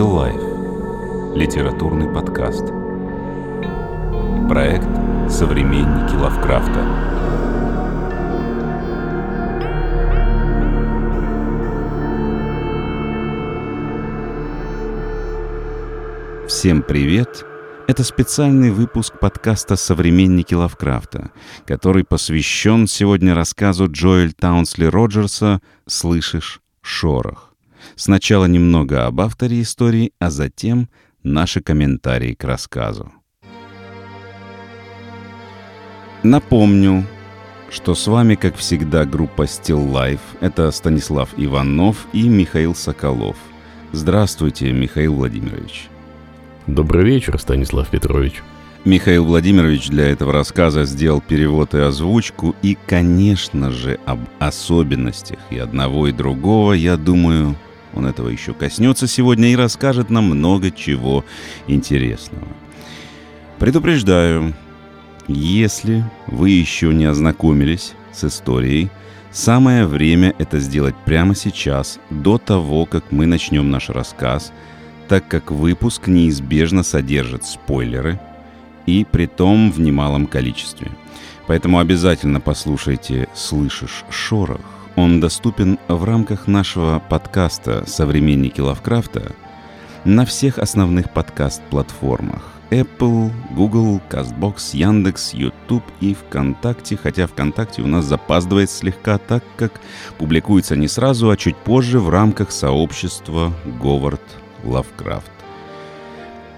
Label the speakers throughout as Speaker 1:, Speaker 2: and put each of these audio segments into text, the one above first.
Speaker 1: Life. Литературный подкаст. Проект «Современники Лавкрафта». Всем привет! Это специальный выпуск подкаста «Современники Лавкрафта», который посвящен сегодня рассказу Джоэль Таунсли Роджерса «Слышишь шорох». Сначала немного об авторе истории, а затем наши комментарии к рассказу. Напомню, что с вами, как всегда, группа Still Life. Это Станислав Иванов и Михаил Соколов. Здравствуйте, Михаил Владимирович.
Speaker 2: Добрый вечер, Станислав Петрович.
Speaker 1: Михаил Владимирович для этого рассказа сделал перевод и озвучку, и, конечно же, об особенностях и одного, и другого, я думаю, он этого еще коснется сегодня и расскажет нам много чего интересного. Предупреждаю, если вы еще не ознакомились с историей, самое время это сделать прямо сейчас, до того, как мы начнем наш рассказ, так как выпуск неизбежно содержит спойлеры, и при том в немалом количестве. Поэтому обязательно послушайте «Слышишь шорох», он доступен в рамках нашего подкаста «Современники Лавкрафта» на всех основных подкаст-платформах Apple, Google, CastBox, Яндекс, YouTube и ВКонтакте, хотя ВКонтакте у нас запаздывает слегка, так как публикуется не сразу, а чуть позже в рамках сообщества Говард Лавкрафт.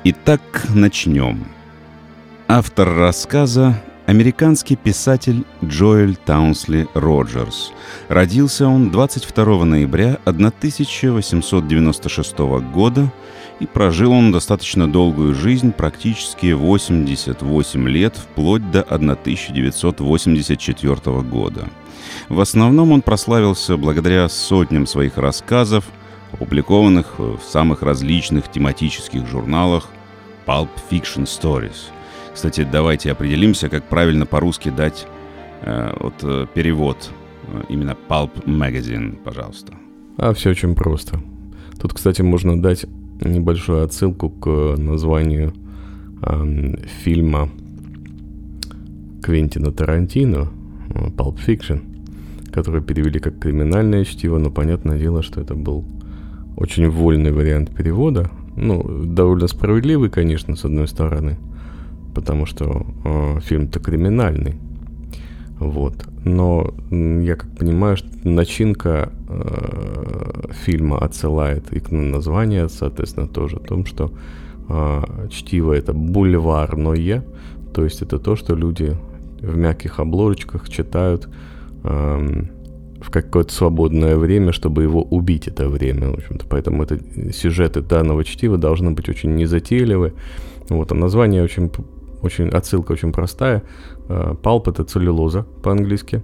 Speaker 1: Итак, начнем. Автор рассказа Американский писатель Джоэль Таунсли Роджерс. Родился он 22 ноября 1896 года и прожил он достаточно долгую жизнь, практически 88 лет, вплоть до 1984 года. В основном он прославился благодаря сотням своих рассказов, опубликованных в самых различных тематических журналах Pulp Fiction Stories – кстати, давайте определимся, как правильно по-русски дать э, вот, э, перевод. Э, именно Pulp Magazine, пожалуйста.
Speaker 2: А все очень просто. Тут, кстати, можно дать небольшую отсылку к названию э, фильма Квентина Тарантино э, Pulp Fiction, который перевели как криминальное чтиво, но понятное дело, что это был очень вольный вариант перевода. Ну, довольно справедливый, конечно, с одной стороны – потому что э, фильм-то криминальный. Вот. Но я как понимаю, что начинка э, фильма отсылает и к названию, соответственно, тоже о том, что э, чтиво это бульварное, то есть это то, что люди в мягких обложечках читают э, в какое-то свободное время, чтобы его убить это время, в общем-то. Поэтому это сюжеты данного чтива должны быть очень незатейливы. Вот, а название очень очень, отсылка очень простая. Палп это целлюлоза по-английски.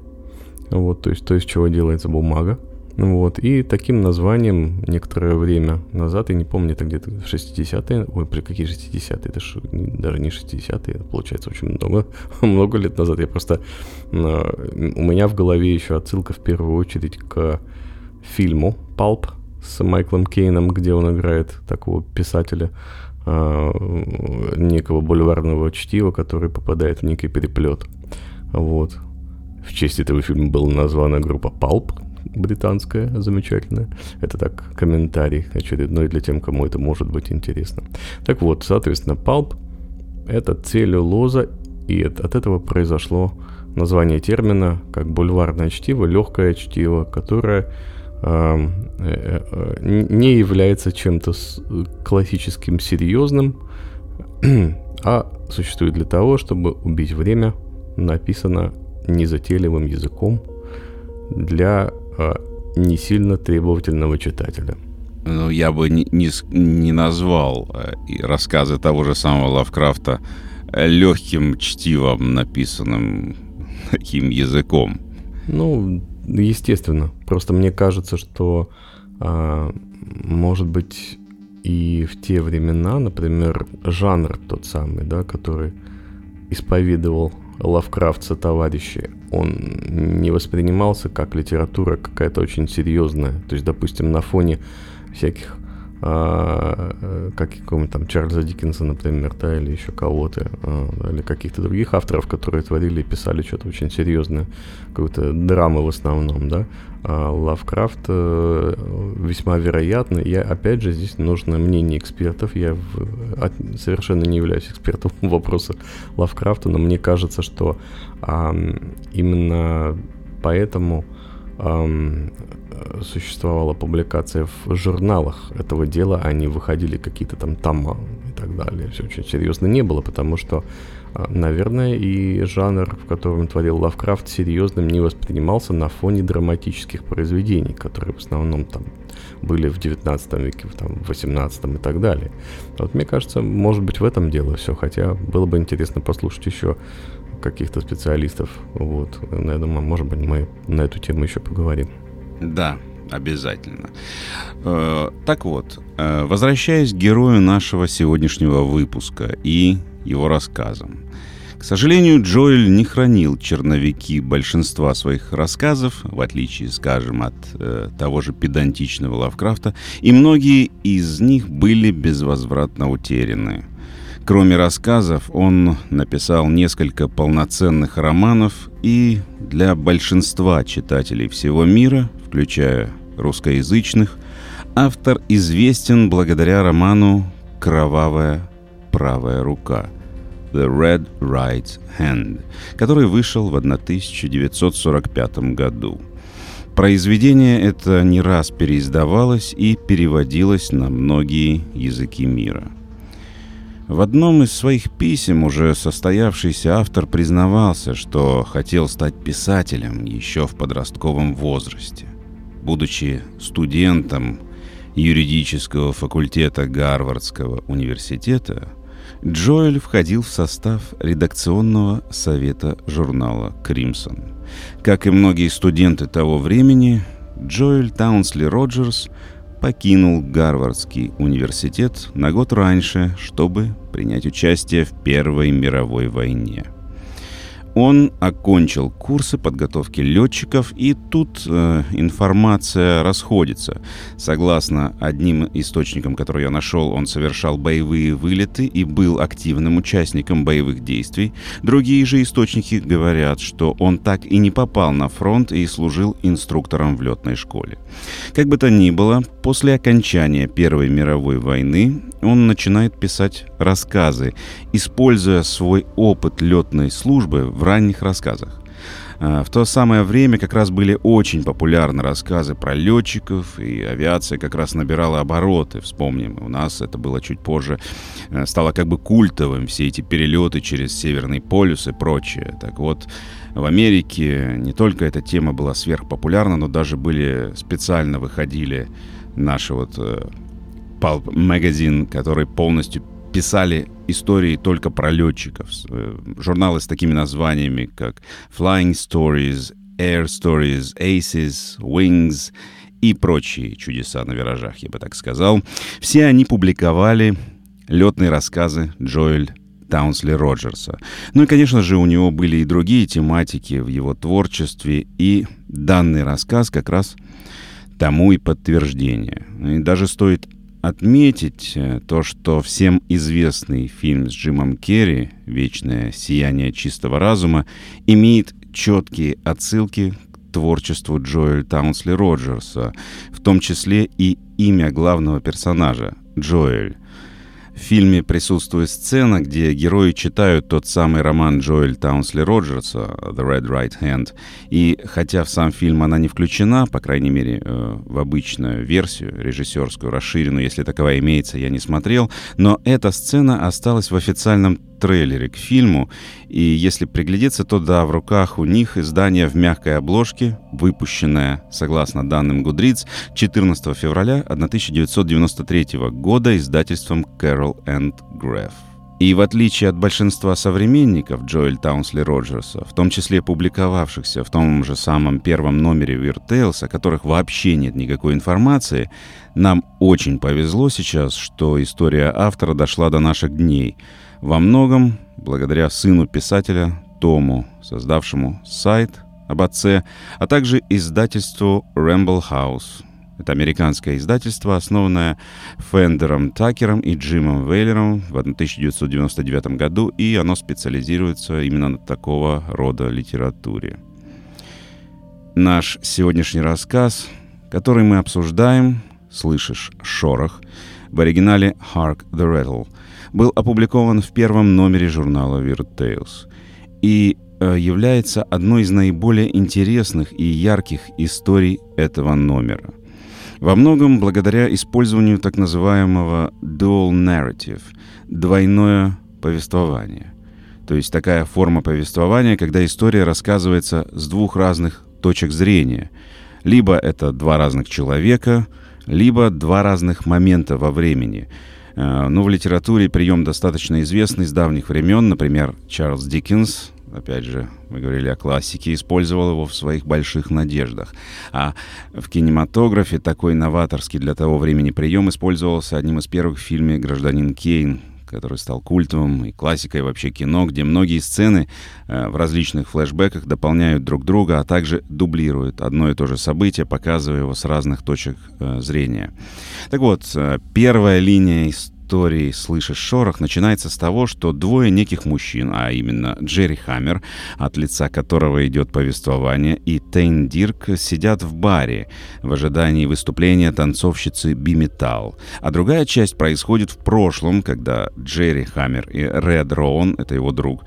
Speaker 2: Вот, то есть то, из чего делается бумага. Вот, и таким названием некоторое время назад, я не помню, это где-то 60-е, ой, при какие 60-е, это ж, даже не 60-е, получается очень много, много лет назад. Я просто, у меня в голове еще отсылка в первую очередь к фильму «Палп» с Майклом Кейном, где он играет такого писателя, э, некого бульварного чтива, который попадает в некий переплет. Вот. В честь этого фильма была названа группа Pulp, британская, замечательная. Это так, комментарий очередной для тем, кому это может быть интересно. Так вот, соответственно, Pulp — это целлюлоза, и от этого произошло название термина как бульварное чтиво, легкое чтиво, которое Э, э, не является чем-то классическим серьезным, а существует для того, чтобы убить время, написано незатейливым языком для э, не сильно требовательного читателя.
Speaker 1: Ну, я бы не, не, не назвал рассказы того же самого Лавкрафта легким чтивом, написанным таким языком.
Speaker 2: Ну, естественно. Просто мне кажется, что, а, может быть, и в те времена, например, жанр тот самый, да, который исповедовал Лавкрафтса товарищи, он не воспринимался как литература какая-то очень серьезная. То есть, допустим, на фоне всяких а, э, как какого-нибудь там Чарльза Диккенса, например, да, или еще кого-то, а, или каких-то других авторов, которые творили и писали что-то очень серьезное, какую-то драму в основном, да. А Лавкрафт э, весьма вероятно. Я, опять же, здесь нужно мнение экспертов. Я в, от, совершенно не являюсь экспертом вопроса Лавкрафта, но мне кажется, что а, именно поэтому существовала публикация в журналах этого дела, они выходили какие-то там тома и так далее. Все очень серьезно не было, потому что, а, наверное, и жанр, в котором творил Лавкрафт, серьезным не воспринимался на фоне драматических произведений, которые в основном там были в 19 веке, там, в 18 и так далее. Вот мне кажется, может быть в этом дело все, хотя было бы интересно послушать еще каких-то специалистов. Вот. Я думаю, может быть, мы на эту тему еще поговорим.
Speaker 1: Да, обязательно. Э, так вот, э, возвращаясь к герою нашего сегодняшнего выпуска и его рассказам. К сожалению, Джоэль не хранил черновики большинства своих рассказов, в отличие, скажем, от э, того же педантичного Лавкрафта, и многие из них были безвозвратно утеряны. Кроме рассказов, он написал несколько полноценных романов и для большинства читателей всего мира, включая русскоязычных, автор известен благодаря роману «Кровавая правая рука» «The Red Right Hand», который вышел в 1945 году. Произведение это не раз переиздавалось и переводилось на многие языки мира – в одном из своих писем уже состоявшийся автор признавался, что хотел стать писателем еще в подростковом возрасте. Будучи студентом юридического факультета Гарвардского университета, Джоэль входил в состав редакционного совета журнала «Кримсон». Как и многие студенты того времени, Джоэль Таунсли Роджерс – покинул Гарвардский университет на год раньше, чтобы принять участие в Первой мировой войне – он окончил курсы подготовки летчиков, и тут э, информация расходится. Согласно одним источникам, которые я нашел, он совершал боевые вылеты и был активным участником боевых действий. Другие же источники говорят, что он так и не попал на фронт и служил инструктором в летной школе. Как бы то ни было, после окончания Первой мировой войны он начинает писать рассказы, используя свой опыт летной службы в ранних рассказах. А, в то самое время как раз были очень популярны рассказы про летчиков, и авиация как раз набирала обороты. Вспомним, у нас это было чуть позже, э, стало как бы культовым, все эти перелеты через Северный полюс и прочее. Так вот, в Америке не только эта тема была сверхпопулярна, но даже были специально выходили наши вот э, Pulp Magazine, который полностью писали истории только про летчиков. Э, журналы с такими названиями, как Flying Stories, Air Stories, Aces, Wings и прочие чудеса на виражах, я бы так сказал. Все они публиковали летные рассказы Джоэль Таунсли Роджерса. Ну и, конечно же, у него были и другие тематики в его творчестве, и данный рассказ как раз тому и подтверждение. И даже стоит отметить э, то, что всем известный фильм с Джимом Керри «Вечное сияние чистого разума» имеет четкие отсылки к творчеству Джоэль Таунсли Роджерса, в том числе и имя главного персонажа – Джоэль. В фильме присутствует сцена, где герои читают тот самый роман Джоэль Таунсли Роджерса «The Red Right Hand». И хотя в сам фильм она не включена, по крайней мере, э, в обычную версию, режиссерскую, расширенную, если таковая имеется, я не смотрел, но эта сцена осталась в официальном трейлере к фильму, и если приглядеться, то да, в руках у них издание в мягкой обложке, выпущенное, согласно данным Goodreads, 14 февраля 1993 года издательством Carroll and Graph. И в отличие от большинства современников Джоэль Таунсли Роджерса, в том числе публиковавшихся в том же самом первом номере Weird Tales, о которых вообще нет никакой информации, нам очень повезло сейчас, что история автора дошла до наших дней – во многом благодаря сыну писателя Тому, создавшему сайт об отце, а также издательству Ramble House. Это американское издательство, основанное Фендером Такером и Джимом Вейлером в 1999 году, и оно специализируется именно на такого рода литературе. Наш сегодняшний рассказ, который мы обсуждаем, «Слышишь шорох», в оригинале «Hark the Rattle», был опубликован в первом номере журнала Weird Tales и э, является одной из наиболее интересных и ярких историй этого номера. Во многом благодаря использованию так называемого dual narrative – двойное повествование. То есть такая форма повествования, когда история рассказывается с двух разных точек зрения. Либо это два разных человека, либо два разных момента во времени. Э, Но ну, в литературе прием достаточно известный с давних времен. Например, Чарльз Диккенс опять же, мы говорили о классике, использовал его в своих больших надеждах. А в кинематографе такой новаторский для того времени прием использовался одним из первых в фильме «Гражданин Кейн», который стал культовым и классикой вообще кино, где многие сцены э, в различных флешбеках дополняют друг друга, а также дублируют одно и то же событие, показывая его с разных точек э, зрения. Так вот, э, первая линия истории истории «Слышишь шорох» начинается с того, что двое неких мужчин, а именно Джерри Хаммер, от лица которого идет повествование, и Тейн Дирк сидят в баре в ожидании выступления танцовщицы Би-Металл. А другая часть происходит в прошлом, когда Джерри Хаммер и Ред Роун, это его друг,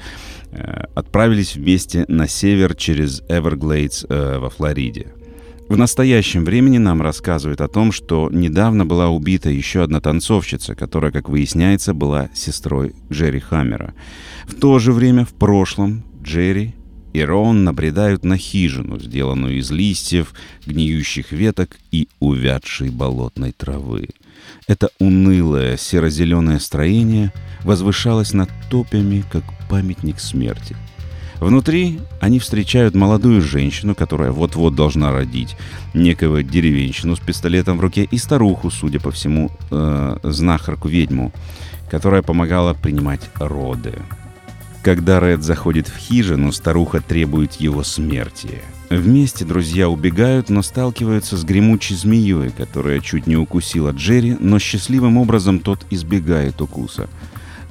Speaker 1: э, отправились вместе на север через Эверглейдс э, во Флориде. В настоящем времени нам рассказывают о том, что недавно была убита еще одна танцовщица, которая, как выясняется, была сестрой Джерри Хаммера. В то же время, в прошлом, Джерри и Рон набредают на хижину, сделанную из листьев, гниющих веток и увядшей болотной травы. Это унылое серо-зеленое строение возвышалось над топями, как памятник смерти — Внутри они встречают молодую женщину, которая вот-вот должна родить, некого деревенщину с пистолетом в руке и старуху, судя по всему, э, знахарку-ведьму, которая помогала принимать роды. Когда Ред заходит в хижину, старуха требует его смерти. Вместе друзья убегают, но сталкиваются с гремучей змеей, которая чуть не укусила Джерри, но счастливым образом тот избегает укуса –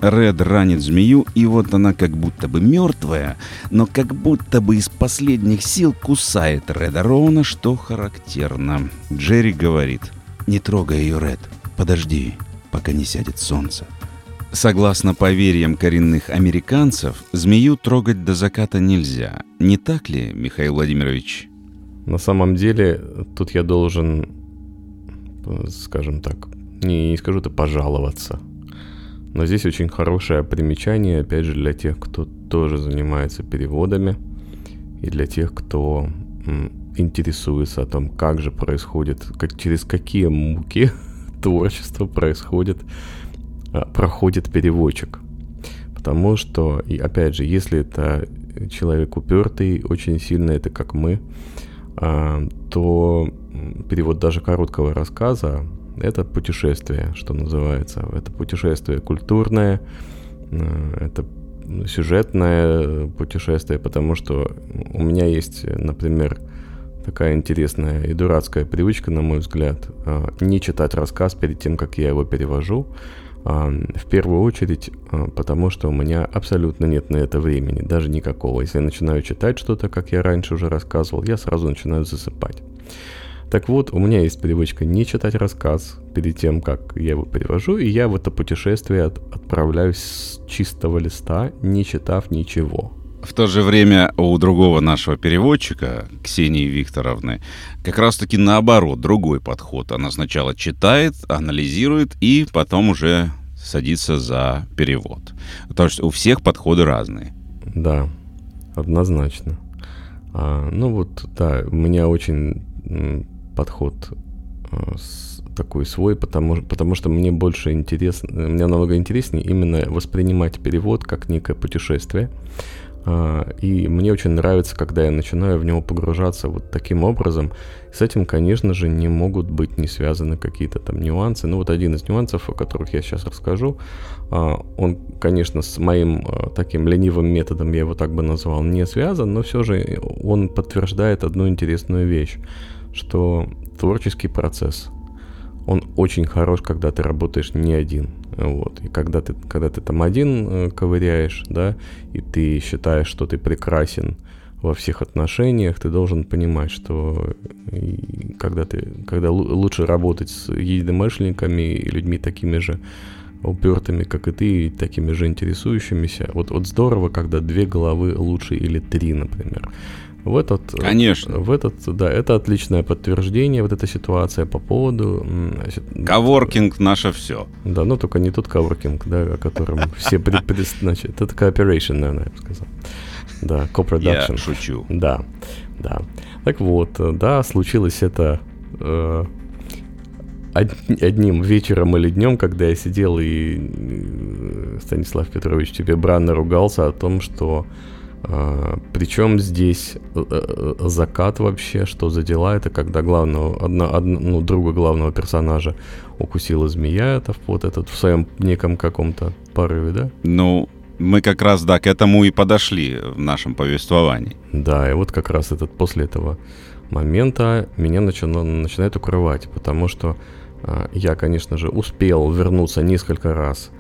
Speaker 1: Ред ранит змею, и вот она как будто бы мертвая, но как будто бы из последних сил кусает Реда Роуна, что характерно. Джерри говорит, «Не трогай ее, Ред, подожди, пока не сядет солнце». Согласно поверьям коренных американцев, змею трогать до заката нельзя. Не так ли, Михаил Владимирович?
Speaker 2: На самом деле, тут я должен, скажем так, не, не скажу это пожаловаться – но здесь очень хорошее примечание, опять же, для тех, кто тоже занимается переводами, и для тех, кто интересуется о том, как же происходит, как, через какие муки творчество происходит, а, проходит переводчик. Потому что, и опять же, если это человек упертый, очень сильно это как мы, а, то перевод даже короткого рассказа это путешествие, что называется. Это путешествие культурное, э, это сюжетное путешествие, потому что у меня есть, например, такая интересная и дурацкая привычка, на мой взгляд, э, не читать рассказ перед тем, как я его перевожу. А, в первую очередь, э, потому что у меня абсолютно нет на это времени, даже никакого. Если я начинаю читать что-то, как я раньше уже рассказывал, я сразу начинаю засыпать. Так вот, у меня есть привычка не читать рассказ перед тем, как я его перевожу, и я в это путешествие от, отправляюсь с чистого листа, не читав ничего.
Speaker 1: В то же время у другого нашего переводчика, Ксении Викторовны, как раз-таки наоборот, другой подход. Она сначала читает, анализирует и потом уже садится за перевод. То есть у всех подходы разные.
Speaker 2: Да, однозначно. А, ну вот, да, у меня очень подход э, такой свой, потому, потому что мне больше интересно, мне намного интереснее именно воспринимать перевод как некое путешествие, А, и мне очень нравится, когда я начинаю в него погружаться вот таким образом. С этим, конечно же, не могут быть не связаны какие-то там нюансы. Ну вот один из нюансов, о которых я сейчас расскажу, а, он, конечно, с моим а, таким ленивым методом, я его так бы назвал, не связан, но все же он подтверждает одну интересную вещь, что творческий процесс, он очень хорош, когда ты работаешь не один. Вот. И когда ты, когда ты там один э, ковыряешь, да, и ты считаешь, что ты прекрасен во всех отношениях, ты должен понимать, что когда ты, когда лучше работать с единомышленниками и людьми такими же упертыми, как и ты, такими же интересующимися. Вот, вот здорово, когда две головы лучше или три, например. В этот,
Speaker 1: Конечно.
Speaker 2: В этот, да, это отличное подтверждение, вот эта ситуация по поводу...
Speaker 1: Коворкинг наше все.
Speaker 2: Да, но только не тот коворкинг, да, о котором все... Значит, это cooperation, наверное, я бы сказал. Да, co-production.
Speaker 1: Я шучу.
Speaker 2: Да, да. Так вот, да, случилось это э, одним вечером или днем, когда я сидел и э, Станислав Петрович тебе бранно ругался о том, что а, Причем здесь э, э, закат вообще, что за дела, это когда главного, одна, одна, ну, друга главного персонажа укусила змея, это вот этот в своем неком каком-то порыве, да?
Speaker 1: Ну, мы как раз, да, к этому и подошли в нашем повествовании.
Speaker 2: Да, и вот как раз этот после этого момента меня начало, начинает укрывать, потому что э, я, конечно же, успел вернуться несколько раз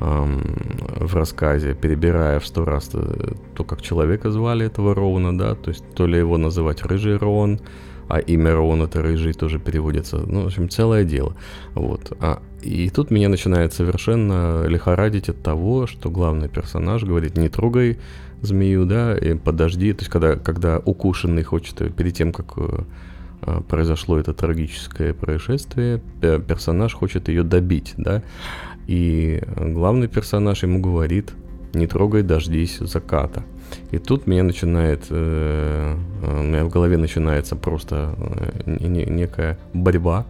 Speaker 2: в рассказе, перебирая в сто раз то, то, как человека звали этого Роуна, да, то есть то ли его называть Рыжий Роун, а имя Роун это Рыжий тоже переводится, ну, в общем, целое дело, вот. А, и тут меня начинает совершенно лихорадить от того, что главный персонаж говорит, не трогай змею, да, и подожди, то есть когда, когда укушенный хочет, перед тем, как э, а, произошло это трагическое происшествие, персонаж хочет ее добить, да, и главный персонаж ему говорит, не трогай, дождись заката. И тут меня начинает, э, у меня в голове начинается просто э, некая борьба.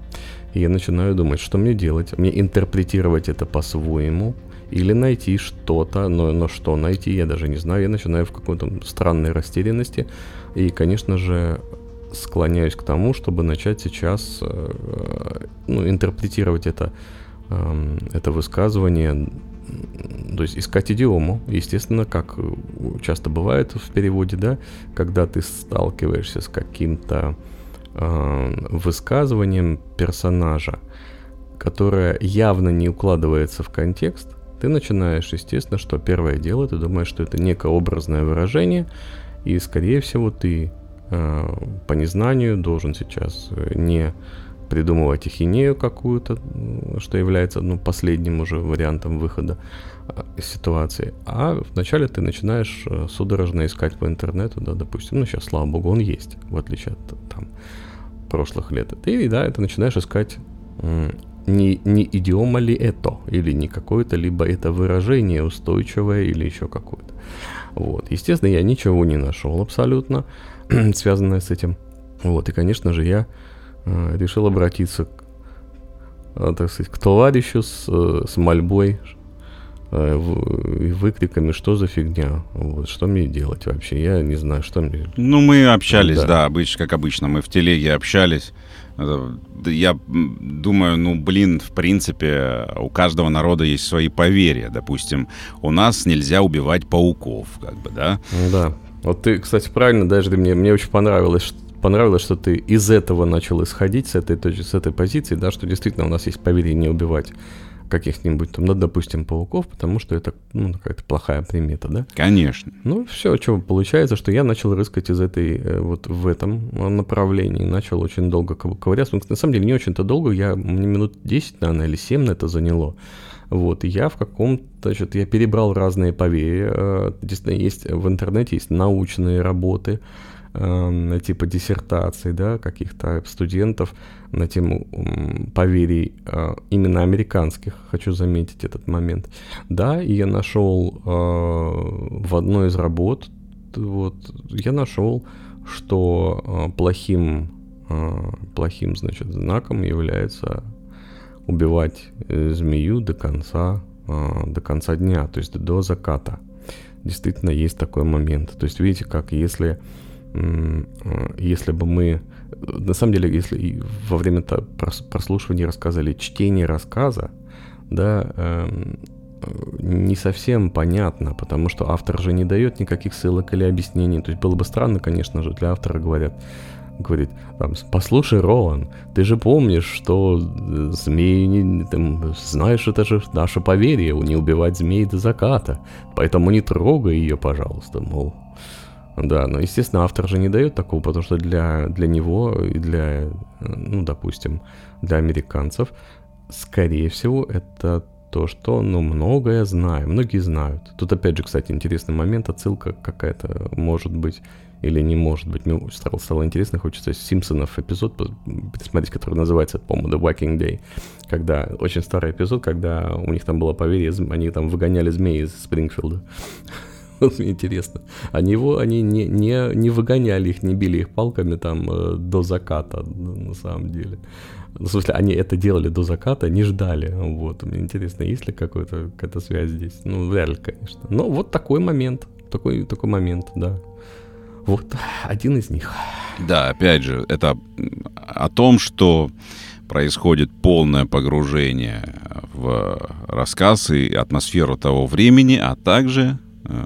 Speaker 2: И я начинаю думать, что мне делать. Мне интерпретировать это по-своему или найти что-то, но, но что найти, я даже не знаю. Я начинаю в какой-то странной растерянности. И, конечно же, склоняюсь к тому, чтобы начать сейчас э, ну, интерпретировать это это высказывание, то есть искать идиому, естественно, как часто бывает в переводе, да, когда ты сталкиваешься с каким-то э, высказыванием персонажа, которое явно не укладывается в контекст, ты начинаешь, естественно, что первое дело, ты думаешь, что это некое образное выражение, и, скорее всего, ты э, по незнанию должен сейчас не придумывать ахинею какую-то, что является ну, последним уже вариантом выхода а, из ситуации. А вначале ты начинаешь э, судорожно искать по интернету, да, допустим, ну сейчас, слава богу, он есть, в отличие от там, прошлых лет. Ты, да, ты начинаешь искать не, не идиома ли это, или не какое-то, либо это выражение устойчивое, или еще какое-то. Вот. Естественно, я ничего не нашел абсолютно, связанное с этим. Вот, и, конечно же, я Э, решил обратиться э, так сказать, к товарищу с, э, с мольбой и выкриками, что за фигня, вот, что мне делать вообще, я не знаю, что мне...
Speaker 1: Ну, мы общались, да, да обычно, как обычно, мы в телеге общались, я думаю, ну, блин, в принципе, у каждого народа есть свои поверья. Допустим, у нас нельзя убивать пауков, как бы, да?
Speaker 2: Да. Вот ты, кстати, правильно, даже мне, мне очень понравилось, что понравилось, что ты из этого начал исходить, с этой, точки, с этой позиции, да, что действительно у нас есть поверье не убивать каких-нибудь там, ну, допустим, пауков, потому что это, ну, какая-то плохая примета, да?
Speaker 1: Конечно.
Speaker 2: Ну, все, что получается, что я начал рыскать из этой, э, вот в этом направлении, начал очень долго ковыряться. Ну, на самом деле, не очень-то долго, я, мне минут 10, наверное, или 7 на это заняло. Вот, и я в каком-то, значит, я перебрал разные поверья. Э, действительно, есть в интернете есть научные работы, э, типа диссертаций, да, каких-то студентов на тему поверий э, именно американских, хочу заметить этот момент. Да, и я нашел э, в одной из работ, вот, я нашел, что э, плохим, э, плохим, значит, знаком является убивать э, змею до конца, э, до конца дня, то есть до заката действительно есть такой момент. То есть, видите, как если, э, если бы мы... На самом деле, если во время прослушивания рассказали чтение рассказа, да, эм, не совсем понятно, потому что автор же не дает никаких ссылок или объяснений. То есть было бы странно, конечно же, для автора говорят, говорит, там, послушай, Ролан, ты же помнишь, что э, змеи, там, знаешь, это же наше поверье, не убивать змей до заката, поэтому не трогай ее, пожалуйста, мол. Да, но, естественно, автор же не дает такого, потому что для, для него и для, э, ну, допустим, для американцев, скорее всего, это то, что, ну, многое знаю, многие знают. Тут, опять же, кстати, интересный момент, отсылка какая-то, может быть, или не может быть. Мне стало, стало интересно, хочется Симпсонов эпизод посмотреть, который называется, по-моему, The Walking Day, когда, очень старый эпизод, когда у них там было поверье, они там выгоняли змеи из Спрингфилда. Мне интересно. Они его, они не, не, не выгоняли их, не били их палками там э, до заката, на самом деле. Ну, в смысле, они это делали до заката, не ждали. Вот, мне интересно, есть ли какой-то, какая-то связь здесь? Ну, вряд ли, конечно. Но вот такой момент, такой, такой момент, да. Вот один из них.
Speaker 1: Да, опять же, это о том, что происходит полное погружение в рассказ и атмосферу того времени, а также э,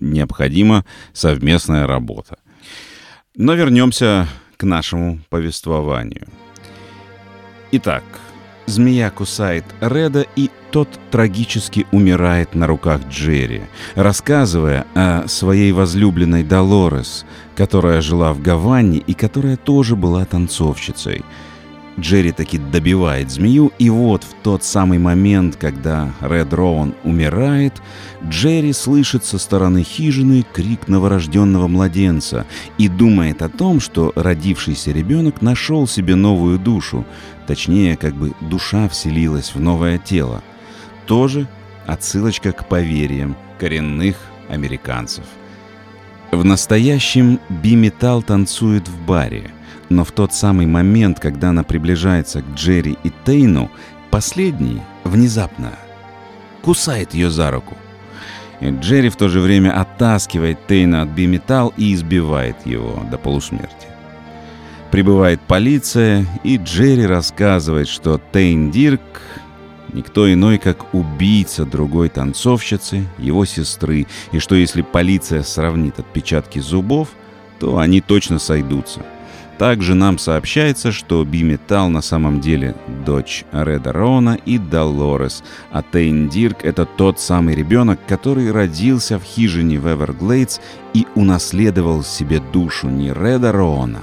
Speaker 1: необходима совместная работа. Но вернемся к нашему повествованию. Итак, змея кусает Реда, и тот трагически умирает на руках Джерри, рассказывая о своей возлюбленной Долорес, которая жила в Гаване и которая тоже была танцовщицей – Джерри таки добивает змею, и вот в тот самый момент, когда Ред Роун умирает, Джерри слышит со стороны хижины крик новорожденного младенца и думает о том, что родившийся ребенок нашел себе новую душу, точнее, как бы душа вселилась в новое тело. Тоже отсылочка к поверьям коренных американцев. В настоящем би-металл танцует в баре – но в тот самый момент, когда она приближается к Джерри и Тейну, последний внезапно кусает ее за руку. И Джерри в то же время оттаскивает Тейна от биметалл и избивает его до полусмерти. Прибывает полиция, и Джерри рассказывает, что Тейн Дирк никто иной, как убийца другой танцовщицы, его сестры, и что если полиция сравнит отпечатки зубов, то они точно сойдутся – также нам сообщается, что Биметал на самом деле дочь Реда Рона и Долорес, а Тейн Дирк — это тот самый ребенок, который родился в хижине в Эверглейдс и унаследовал себе душу не Реда Рона,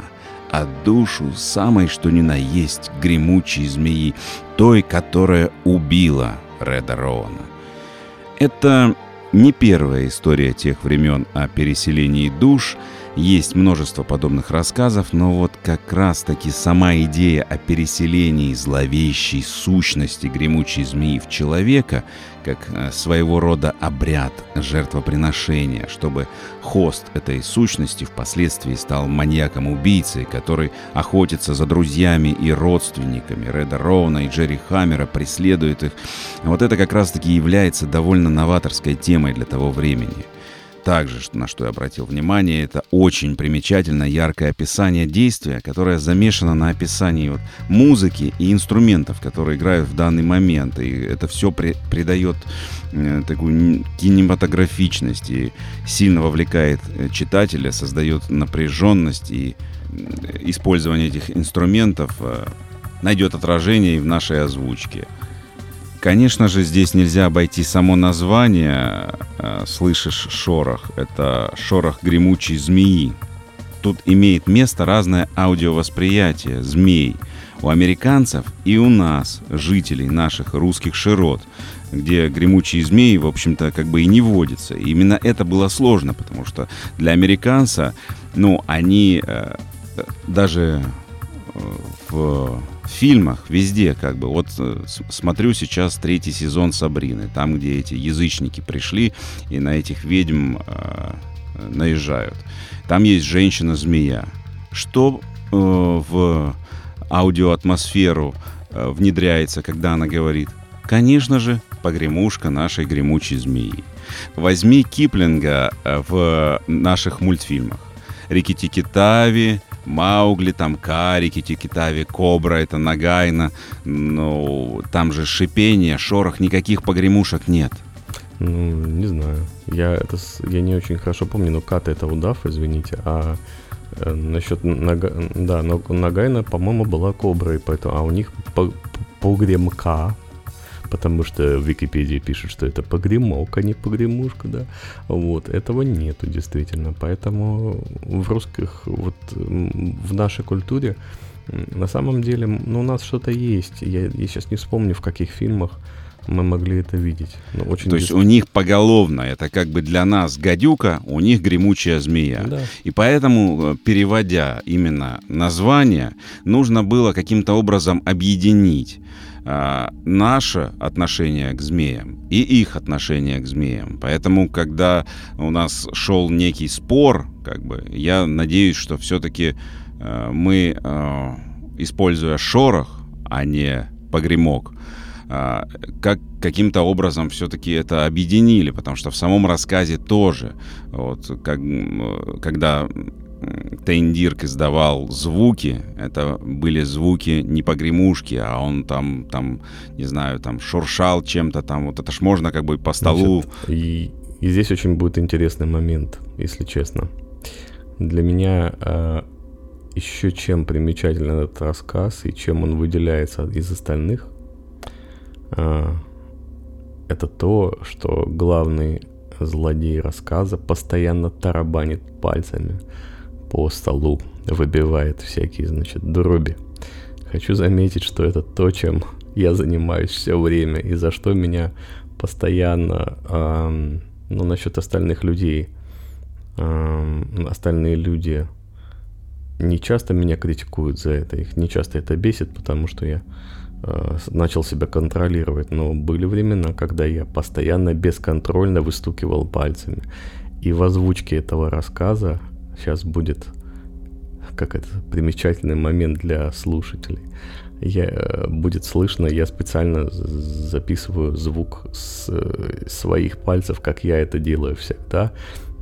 Speaker 1: а душу самой что ни на есть гремучей змеи, той, которая убила Реда Рона. Это не первая история тех времен о переселении душ — есть множество подобных рассказов, но вот как раз-таки сама идея о переселении зловещей сущности гремучей змеи в человека, как э, своего рода обряд жертвоприношения, чтобы хост этой сущности впоследствии стал маньяком-убийцей, который охотится за друзьями и родственниками Реда Роуна и Джерри Хаммера, преследует их. Вот это как раз-таки является довольно новаторской темой для того времени – также, на что я обратил внимание, это очень примечательно яркое описание действия, которое замешано на описании вот музыки и инструментов, которые играют в данный момент. И это все при, придает э, такую кинематографичность и сильно вовлекает э, читателя, создает напряженность и э, использование этих инструментов э, найдет отражение и в нашей озвучке. Конечно же, здесь нельзя обойти само название э, «Слышишь шорох». Это шорох гремучей змеи. Тут имеет место разное аудиовосприятие змей у американцев и у нас, жителей наших русских широт, где гремучие змеи, в общем-то, как бы и не водятся. И именно это было сложно, потому что для американца, ну, они э, даже э, в в фильмах, везде как бы. Вот э, смотрю сейчас третий сезон Сабрины, там, где эти язычники пришли и на этих ведьм э, наезжают. Там есть женщина-змея. Что э, в аудиоатмосферу э, внедряется, когда она говорит? Конечно же, погремушка нашей гремучей змеи. Возьми Киплинга э, в наших мультфильмах. Рикки-Тикки-Тави, Маугли, там Карики, Тикитави, Кобра, это Нагайна. Ну, там же шипение, шорох, никаких погремушек нет.
Speaker 2: Ну, не знаю. Я, это, я не очень хорошо помню, но Ката это удав, извините, а э, насчет Нага, да, но Нагайна, по-моему, была Коброй, поэтому, а у них погремка, потому что в Википедии пишут, что это погремок, а не погремушка, да. Вот, этого нету действительно. Поэтому в русских, вот в нашей культуре, на самом деле, ну, у нас что-то есть. Я, я сейчас не вспомню, в каких фильмах мы могли это видеть.
Speaker 1: Ну, очень То есть у них поголовно, это как бы для нас гадюка, у них гремучая змея. Да. И поэтому, э, переводя именно название, нужно было каким-то образом объединить а, наше отношение к змеям и их отношение к змеям. Поэтому, когда у нас шел некий спор, как бы, я надеюсь, что все-таки а, мы, а, используя шорох, а не погремок, как каким-то образом все-таки это объединили, потому что в самом рассказе тоже, вот, как, когда Тейндирк издавал звуки, это были звуки не погремушки, а он там, там, не знаю, там шуршал чем-то там, вот это ж можно как бы по столу. Значит,
Speaker 2: и, и здесь очень будет интересный момент, если честно. Для меня э, еще чем примечателен этот рассказ и чем он выделяется из остальных, э, это то, что главный злодей рассказа постоянно тарабанит пальцами по столу, выбивает всякие, значит, дроби. Хочу заметить, что это то, чем я занимаюсь все время, и за что меня постоянно, эм, ну, насчет остальных людей, эм, остальные люди не часто меня критикуют за это, их не часто это бесит, потому что я э, начал себя контролировать, но были времена, когда я постоянно бесконтрольно выстукивал пальцами. И в озвучке этого рассказа сейчас будет как это примечательный момент для слушателей. Я, э, будет слышно, я специально записываю звук с э, своих пальцев, как я это делаю всегда.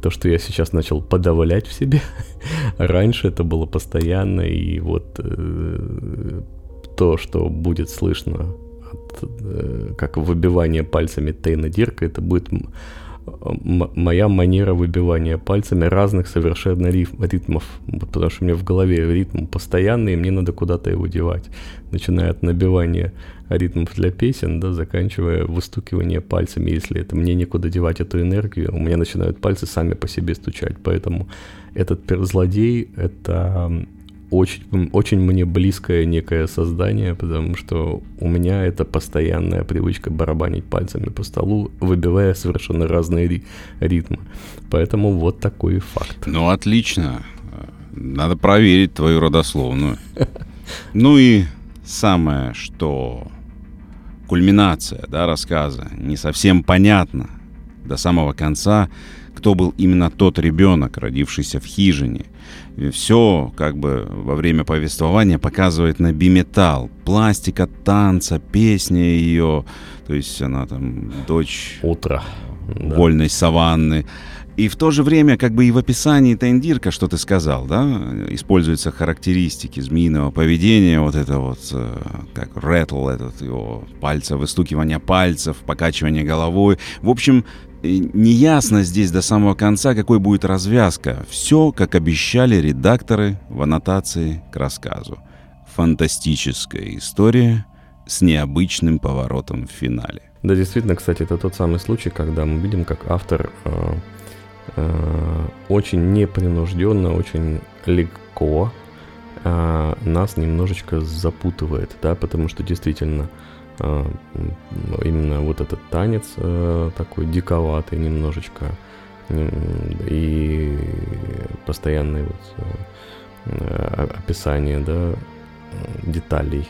Speaker 2: То, что я сейчас начал подавлять в себе, раньше это было постоянно, и вот э, то, что будет слышно, от, э, как выбивание пальцами Тейна Дирка, это будет моя манера выбивания пальцами разных совершенно ритмов, потому что у меня в голове ритм постоянный, и мне надо куда-то его девать, начиная от набивания ритмов для песен, да, заканчивая выстукивание пальцами, если это мне некуда девать эту энергию, у меня начинают пальцы сами по себе стучать, поэтому этот злодей — это очень, очень мне близкое некое создание, потому что у меня это постоянная привычка барабанить пальцами по столу, выбивая совершенно разные ри- ритмы. Поэтому вот такой факт.
Speaker 1: Ну, отлично. Надо проверить твою родословную. Ну и самое, что кульминация да, рассказа не совсем понятна до самого конца, кто был именно тот ребенок, родившийся в хижине. И все как бы во время повествования показывает на биметалл. Пластика танца, песня ее. То есть она там дочь...
Speaker 2: Утро.
Speaker 1: Вольной да. саванны. И в то же время, как бы и в описании Тендирка, что ты сказал, да, используются характеристики змеиного поведения, вот это вот, э, как ретл, этот его пальца, выстукивание пальцев, покачивание головой. В общем, неясно здесь до самого конца, какой будет развязка. Все, как обещали редакторы в аннотации к рассказу. Фантастическая история с необычным поворотом в финале.
Speaker 2: Да, действительно, кстати, это тот самый случай, когда мы видим, как автор э, э, очень непринужденно, очень легко э, нас немножечко запутывает, да, потому что действительно именно вот этот танец э, такой диковатый немножечко и постоянное вот э, описание, да, деталей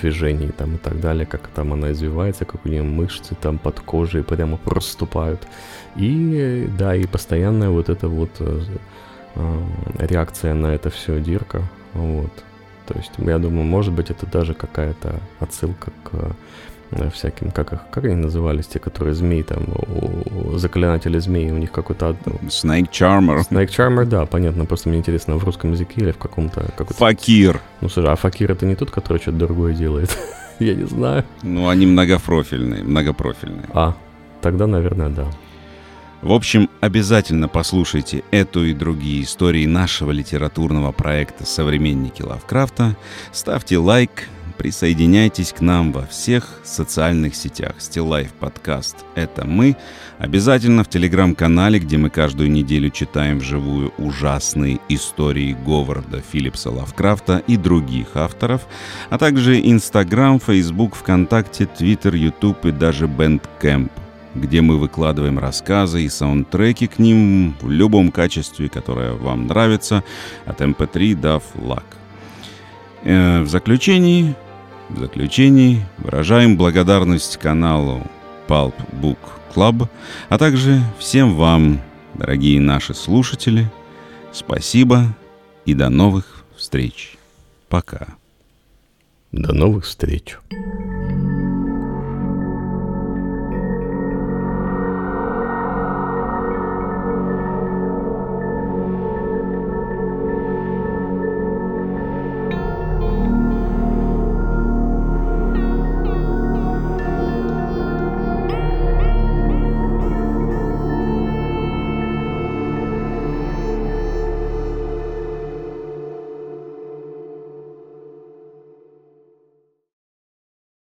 Speaker 2: движений там и так далее, как там она извивается, как у нее мышцы там под кожей прямо проступают. И да, и постоянная вот эта вот э, реакция на это все Дирка, вот. То есть, я думаю, может быть, это даже какая-то отсылка к э, всяким, как, их, как они назывались, те, которые змеи там, у, у змеи, у них какой-то...
Speaker 1: Snake Charmer.
Speaker 2: Snake Charmer, да, понятно, просто мне интересно, в русском языке или в каком-то...
Speaker 1: Факир.
Speaker 2: Ну, слушай, а Факир это не тот, который что-то другое делает? Я не знаю.
Speaker 1: Ну, они многопрофильные, многопрофильные.
Speaker 2: А, тогда, наверное, да.
Speaker 1: В общем, обязательно послушайте эту и другие истории нашего литературного проекта «Современники Лавкрафта». Ставьте лайк, присоединяйтесь к нам во всех социальных сетях. Still Life подкаст — это мы. Обязательно в телеграм-канале, где мы каждую неделю читаем вживую ужасные истории Говарда Филлипса Лавкрафта и других авторов, а также Instagram, Facebook, ВКонтакте, Twitter, YouTube и даже Bandcamp где мы выкладываем рассказы и саундтреки к ним в любом качестве, которое вам нравится, от MP3 до FLAC. Э, в заключении, в заключении выражаем благодарность каналу Pulp Book Club, а также всем вам, дорогие наши слушатели. Спасибо и до новых встреч. Пока.
Speaker 2: До новых встреч.